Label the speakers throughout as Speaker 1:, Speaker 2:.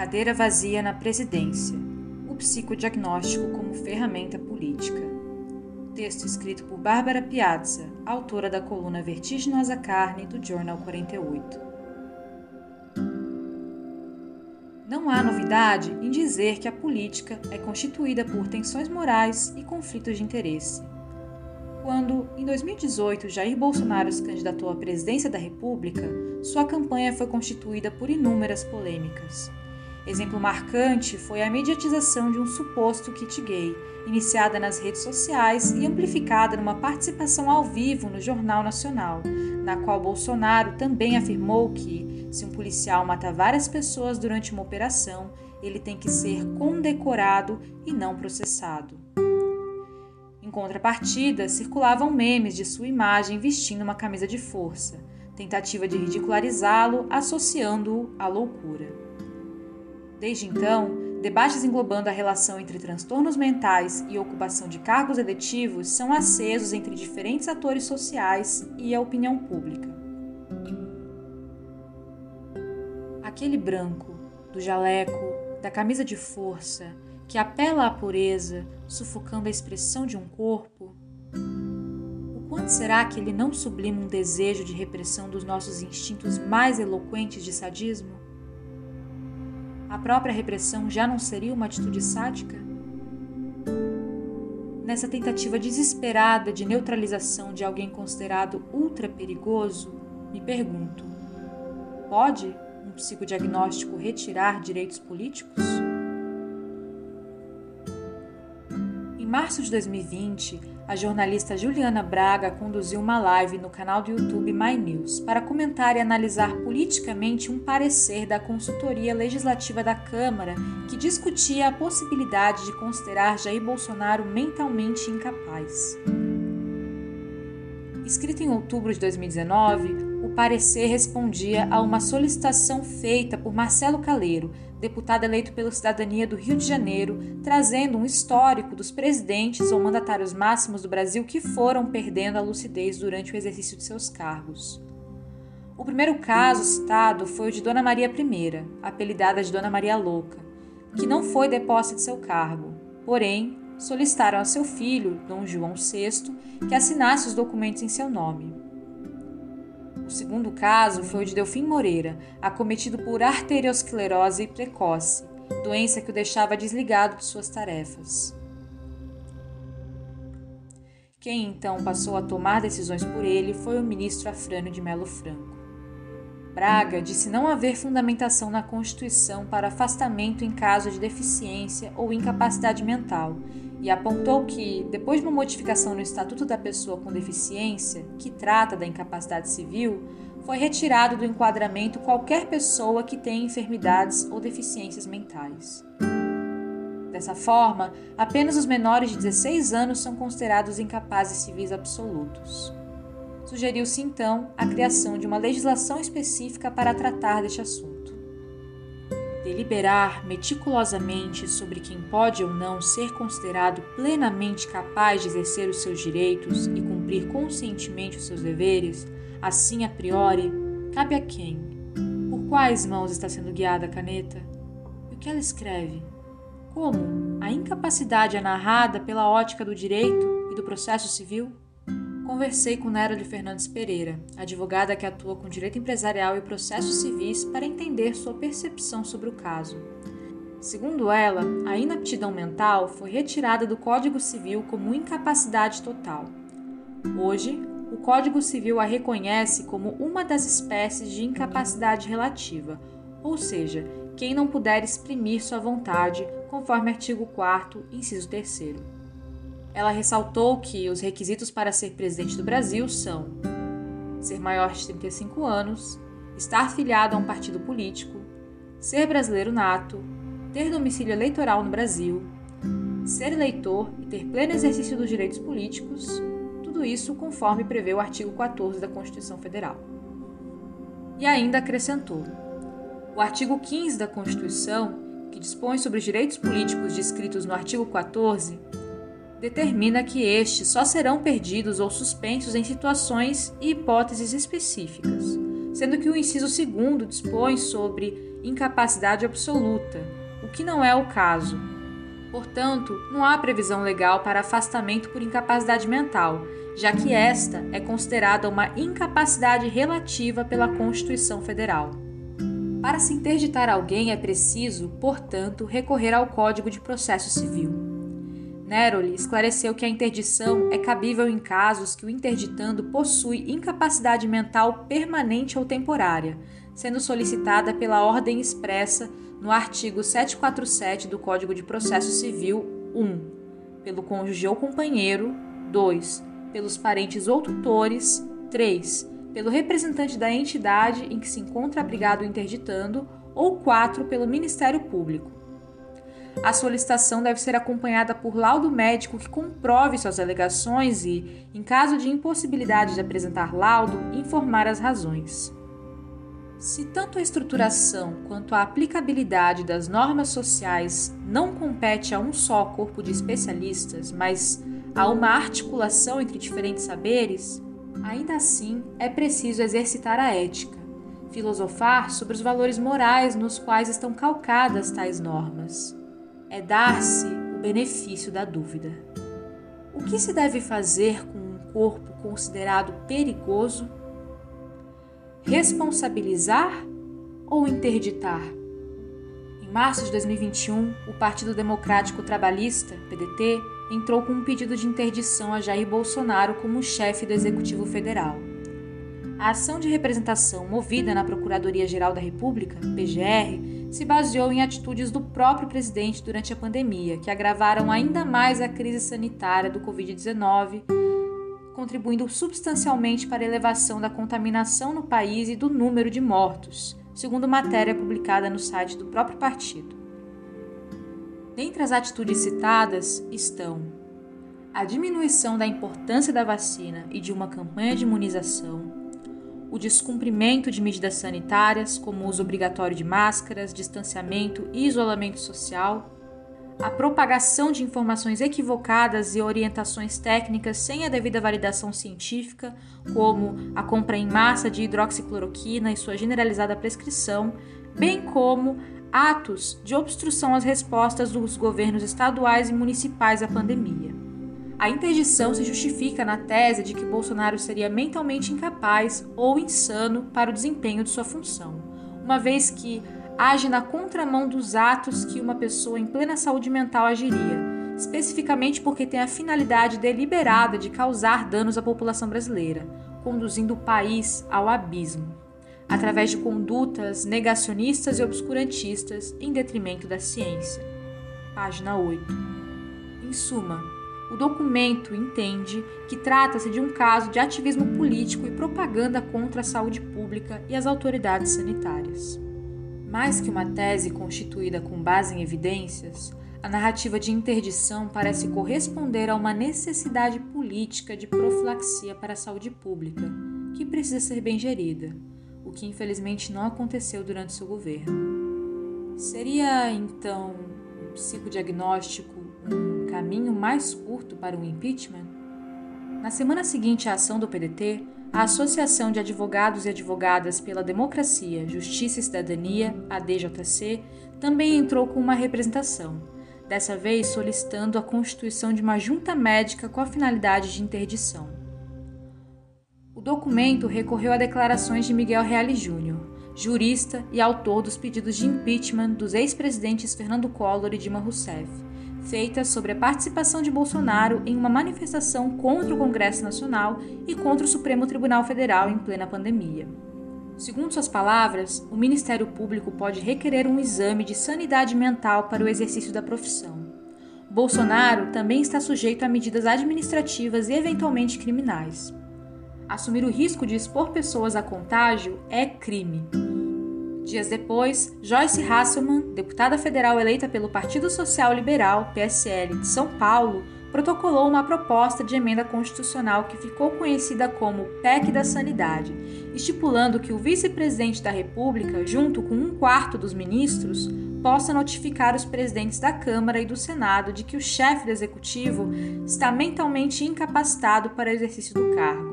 Speaker 1: Cadeira vazia na presidência. O psicodiagnóstico como ferramenta política. Texto escrito por Bárbara Piazza, autora da coluna Vertiginosa Carne do Jornal 48. Não há novidade em dizer que a política é constituída por tensões morais e conflitos de interesse. Quando, em 2018, Jair Bolsonaro se candidatou à presidência da República, sua campanha foi constituída por inúmeras polêmicas. Exemplo marcante foi a mediatização de um suposto kit gay, iniciada nas redes sociais e amplificada numa participação ao vivo no Jornal Nacional, na qual Bolsonaro também afirmou que, se um policial mata várias pessoas durante uma operação, ele tem que ser condecorado e não processado. Em contrapartida, circulavam memes de sua imagem vestindo uma camisa de força, tentativa de ridicularizá-lo associando-o à loucura. Desde então, debates englobando a relação entre transtornos mentais e ocupação de cargos eletivos são acesos entre diferentes atores sociais e a opinião pública. Aquele branco, do jaleco, da camisa de força, que apela à pureza, sufocando a expressão de um corpo, o quanto será que ele não sublima um desejo de repressão dos nossos instintos mais eloquentes de sadismo? A própria repressão já não seria uma atitude sádica? Nessa tentativa desesperada de neutralização de alguém considerado ultra perigoso, me pergunto: pode um psicodiagnóstico retirar direitos políticos? Março de 2020, a jornalista Juliana Braga conduziu uma live no canal do YouTube My News para comentar e analisar politicamente um parecer da consultoria legislativa da Câmara que discutia a possibilidade de considerar Jair Bolsonaro mentalmente incapaz. Escrito em outubro de 2019, o parecer respondia a uma solicitação feita por Marcelo Caleiro, deputado eleito pela cidadania do Rio de Janeiro, trazendo um histórico dos presidentes ou mandatários máximos do Brasil que foram perdendo a lucidez durante o exercício de seus cargos. O primeiro caso citado foi o de Dona Maria I, apelidada de Dona Maria Louca, que não foi deposta de seu cargo, porém solicitaram a seu filho, Dom João VI, que assinasse os documentos em seu nome. O segundo caso foi o de Delfim Moreira, acometido por arteriosclerose precoce, doença que o deixava desligado de suas tarefas. Quem então passou a tomar decisões por ele foi o ministro Afrânio de Melo Franco. Braga disse não haver fundamentação na Constituição para afastamento em caso de deficiência ou incapacidade mental e apontou que, depois de uma modificação no Estatuto da Pessoa com Deficiência, que trata da incapacidade civil, foi retirado do enquadramento qualquer pessoa que tenha enfermidades ou deficiências mentais. Dessa forma, apenas os menores de 16 anos são considerados incapazes civis absolutos. Sugeriu-se então a criação de uma legislação específica para tratar deste assunto. Deliberar meticulosamente sobre quem pode ou não ser considerado plenamente capaz de exercer os seus direitos e cumprir conscientemente os seus deveres, assim a priori, cabe a quem? Por quais mãos está sendo guiada a caneta? E o que ela escreve? Como a incapacidade é narrada pela ótica do direito e do processo civil? Conversei com de Fernandes Pereira, advogada que atua com direito empresarial e processos civis, para entender sua percepção sobre o caso. Segundo ela, a inaptidão mental foi retirada do Código Civil como incapacidade total. Hoje, o Código Civil a reconhece como uma das espécies de incapacidade relativa, ou seja, quem não puder exprimir sua vontade, conforme artigo 4, inciso 3. Ela ressaltou que os requisitos para ser presidente do Brasil são ser maior de 35 anos, estar filiado a um partido político, ser brasileiro nato, ter domicílio eleitoral no Brasil, ser eleitor e ter pleno exercício dos direitos políticos, tudo isso conforme prevê o artigo 14 da Constituição Federal. E ainda acrescentou: o artigo 15 da Constituição, que dispõe sobre os direitos políticos descritos no artigo 14, determina que estes só serão perdidos ou suspensos em situações e hipóteses específicas, sendo que o inciso 2 dispõe sobre incapacidade absoluta, o que não é o caso. Portanto, não há previsão legal para afastamento por incapacidade mental, já que esta é considerada uma incapacidade relativa pela Constituição Federal. Para se interditar alguém é preciso, portanto, recorrer ao Código de Processo Civil. Neroli esclareceu que a interdição é cabível em casos que o interditando possui incapacidade mental permanente ou temporária, sendo solicitada pela ordem expressa no artigo 747 do Código de Processo Civil 1, pelo cônjuge ou companheiro, 2, pelos parentes ou tutores, 3, pelo representante da entidade em que se encontra abrigado o interditando, ou 4, pelo Ministério Público. A solicitação deve ser acompanhada por laudo médico que comprove suas alegações e, em caso de impossibilidade de apresentar laudo, informar as razões. Se tanto a estruturação quanto a aplicabilidade das normas sociais não compete a um só corpo de especialistas, mas a uma articulação entre diferentes saberes, ainda assim é preciso exercitar a ética, filosofar sobre os valores morais nos quais estão calcadas tais normas. É dar-se o benefício da dúvida. O que se deve fazer com um corpo considerado perigoso? Responsabilizar ou interditar? Em março de 2021, o Partido Democrático Trabalhista, PDT, entrou com um pedido de interdição a Jair Bolsonaro como chefe do Executivo Federal. A ação de representação movida na Procuradoria-Geral da República, PGR, se baseou em atitudes do próprio presidente durante a pandemia, que agravaram ainda mais a crise sanitária do Covid-19, contribuindo substancialmente para a elevação da contaminação no país e do número de mortos, segundo matéria publicada no site do próprio partido. Dentre as atitudes citadas estão a diminuição da importância da vacina e de uma campanha de imunização, o descumprimento de medidas sanitárias, como uso obrigatório de máscaras, distanciamento e isolamento social, a propagação de informações equivocadas e orientações técnicas sem a devida validação científica, como a compra em massa de hidroxicloroquina e sua generalizada prescrição, bem como atos de obstrução às respostas dos governos estaduais e municipais à pandemia. A interdição se justifica na tese de que Bolsonaro seria mentalmente incapaz ou insano para o desempenho de sua função, uma vez que age na contramão dos atos que uma pessoa em plena saúde mental agiria, especificamente porque tem a finalidade deliberada de causar danos à população brasileira, conduzindo o país ao abismo através de condutas negacionistas e obscurantistas em detrimento da ciência. Página 8. Em suma, o documento entende que trata-se de um caso de ativismo político e propaganda contra a saúde pública e as autoridades sanitárias. Mais que uma tese constituída com base em evidências, a narrativa de interdição parece corresponder a uma necessidade política de profilaxia para a saúde pública, que precisa ser bem gerida o que infelizmente não aconteceu durante seu governo. Seria então o psicodiagnóstico um caminho mais curto para o impeachment? Na semana seguinte à ação do PDT, a Associação de Advogados e Advogadas pela Democracia, Justiça e Cidadania, a DJC, também entrou com uma representação, dessa vez solicitando a constituição de uma junta médica com a finalidade de interdição. O documento recorreu a declarações de Miguel Reale Júnior, jurista e autor dos pedidos de impeachment dos ex-presidentes Fernando Collor e Dilma Rousseff, feitas sobre a participação de Bolsonaro em uma manifestação contra o Congresso Nacional e contra o Supremo Tribunal Federal em plena pandemia. Segundo suas palavras, o Ministério Público pode requerer um exame de sanidade mental para o exercício da profissão. Bolsonaro também está sujeito a medidas administrativas e eventualmente criminais assumir o risco de expor pessoas a contágio é crime. Dias depois, Joyce Hasselmann, deputada federal eleita pelo Partido Social Liberal, PSL, de São Paulo, protocolou uma proposta de emenda constitucional que ficou conhecida como PEC da Sanidade, estipulando que o vice-presidente da República, junto com um quarto dos ministros, possa notificar os presidentes da Câmara e do Senado de que o chefe do executivo está mentalmente incapacitado para o exercício do cargo.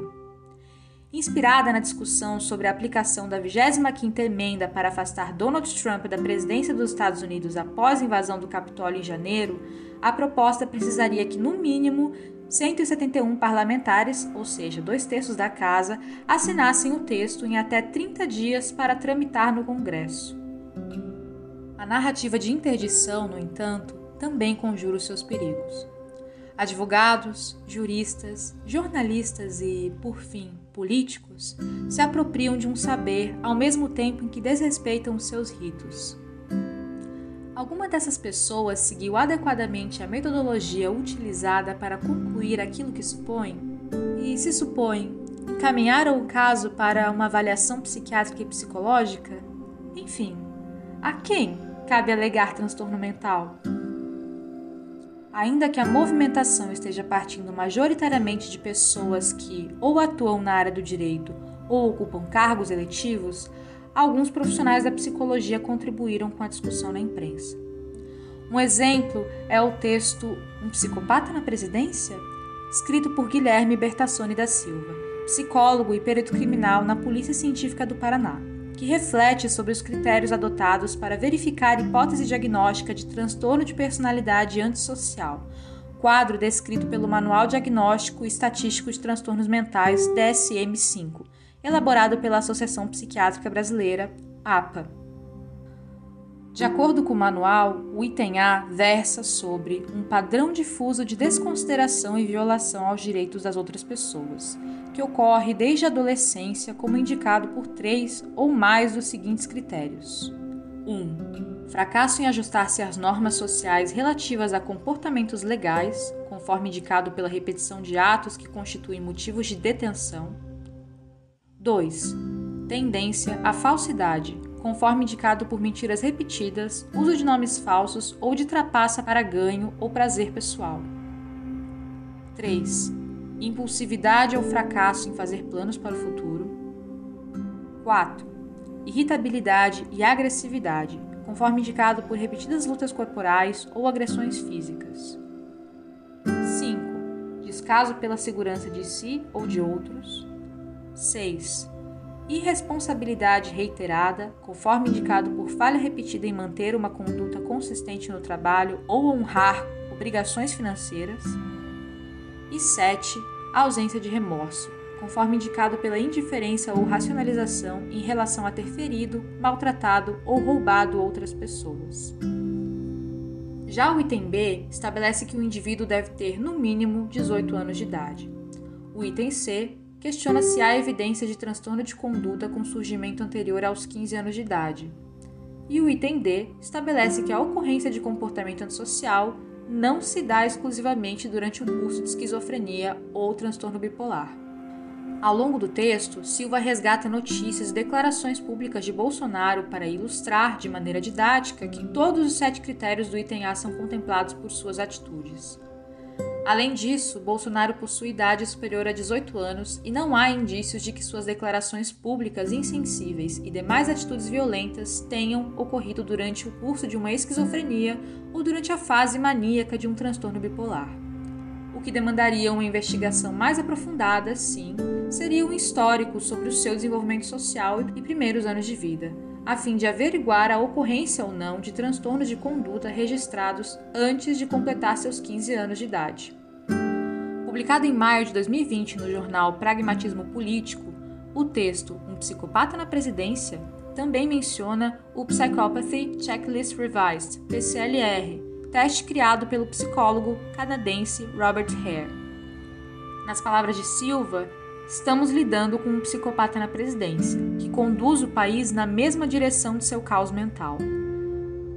Speaker 1: Inspirada na discussão sobre a aplicação da 25ª emenda para afastar Donald Trump da presidência dos Estados Unidos após a invasão do Capitólio em janeiro, a proposta precisaria que, no mínimo, 171 parlamentares, ou seja, dois terços da casa, assinassem o texto em até 30 dias para tramitar no Congresso. A narrativa de interdição, no entanto, também conjura os seus perigos. Advogados, juristas, jornalistas e, por fim, políticos se apropriam de um saber ao mesmo tempo em que desrespeitam os seus ritos. Alguma dessas pessoas seguiu adequadamente a metodologia utilizada para concluir aquilo que supõe? E, se supõe, encaminharam o caso para uma avaliação psiquiátrica e psicológica? Enfim, a quem cabe alegar transtorno mental? Ainda que a movimentação esteja partindo majoritariamente de pessoas que ou atuam na área do direito ou ocupam cargos eletivos, alguns profissionais da psicologia contribuíram com a discussão na imprensa. Um exemplo é o texto Um Psicopata na Presidência? escrito por Guilherme Bertassoni da Silva, psicólogo e perito criminal na Polícia Científica do Paraná que reflete sobre os critérios adotados para verificar hipótese diagnóstica de transtorno de personalidade antissocial, quadro descrito pelo Manual Diagnóstico e Estatístico de Transtornos Mentais DSM-5, elaborado pela Associação Psiquiátrica Brasileira, APA. De acordo com o manual, o item A versa sobre um padrão difuso de desconsideração e violação aos direitos das outras pessoas, que ocorre desde a adolescência, como indicado por três ou mais dos seguintes critérios: 1. Um, fracasso em ajustar-se às normas sociais relativas a comportamentos legais, conforme indicado pela repetição de atos que constituem motivos de detenção. 2. Tendência à falsidade, conforme indicado por mentiras repetidas, uso de nomes falsos ou de trapaça para ganho ou prazer pessoal. 3. Impulsividade ou fracasso em fazer planos para o futuro. 4. Irritabilidade e agressividade, conforme indicado por repetidas lutas corporais ou agressões físicas. 5. Descaso pela segurança de si ou de outros. 6 irresponsabilidade reiterada, conforme indicado por falha repetida em manter uma conduta consistente no trabalho ou honrar obrigações financeiras. E 7. Ausência de remorso, conforme indicado pela indiferença ou racionalização em relação a ter ferido, maltratado ou roubado outras pessoas. Já o item B estabelece que o indivíduo deve ter, no mínimo, 18 anos de idade. O item C questiona se há evidência de transtorno de conduta com surgimento anterior aos 15 anos de idade. E o item D estabelece que a ocorrência de comportamento antissocial não se dá exclusivamente durante o curso de esquizofrenia ou transtorno bipolar. Ao longo do texto, Silva resgata notícias e declarações públicas de Bolsonaro para ilustrar de maneira didática que todos os sete critérios do item A são contemplados por suas atitudes. Além disso, Bolsonaro possui idade superior a 18 anos e não há indícios de que suas declarações públicas insensíveis e demais atitudes violentas tenham ocorrido durante o curso de uma esquizofrenia ou durante a fase maníaca de um transtorno bipolar. O que demandaria uma investigação mais aprofundada, sim, seria um histórico sobre o seu desenvolvimento social e primeiros anos de vida, a fim de averiguar a ocorrência ou não de transtornos de conduta registrados antes de completar seus 15 anos de idade. Publicado em maio de 2020 no jornal Pragmatismo Político, o texto Um Psicopata na Presidência também menciona o Psychopathy Checklist Revised, PCLR, teste criado pelo psicólogo canadense Robert Hare. Nas palavras de Silva, estamos lidando com um psicopata na presidência, que conduz o país na mesma direção de seu caos mental.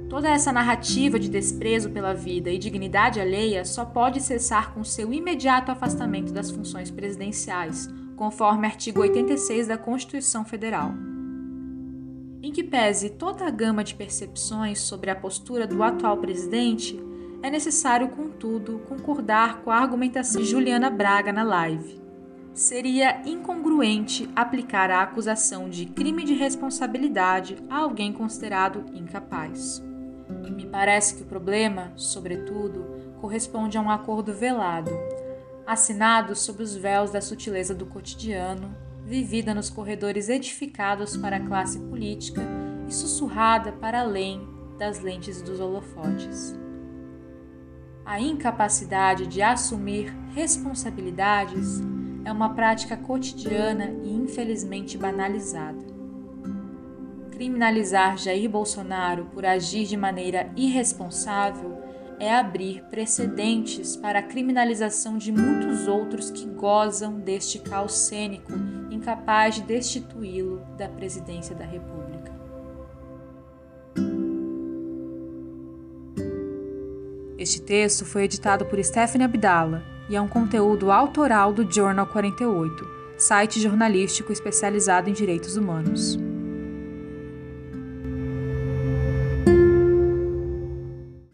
Speaker 1: Toda essa narrativa de desprezo pela vida e dignidade alheia só pode cessar com seu imediato afastamento das funções presidenciais, conforme artigo 86 da Constituição Federal. Em que pese toda a gama de percepções sobre a postura do atual presidente, é necessário, contudo, concordar com a argumentação de Juliana Braga na live. Seria incongruente aplicar a acusação de crime de responsabilidade a alguém considerado incapaz. Me parece que o problema, sobretudo, corresponde a um acordo velado, assinado sob os véus da sutileza do cotidiano, vivida nos corredores edificados para a classe política e sussurrada para além das lentes dos holofotes. A incapacidade de assumir responsabilidades é uma prática cotidiana e infelizmente banalizada. Criminalizar Jair Bolsonaro por agir de maneira irresponsável é abrir precedentes para a criminalização de muitos outros que gozam deste caos cênico incapaz de destituí-lo da presidência da República. Este texto foi editado por Stephanie Abdala e é um conteúdo autoral do Journal 48, site jornalístico especializado em direitos humanos.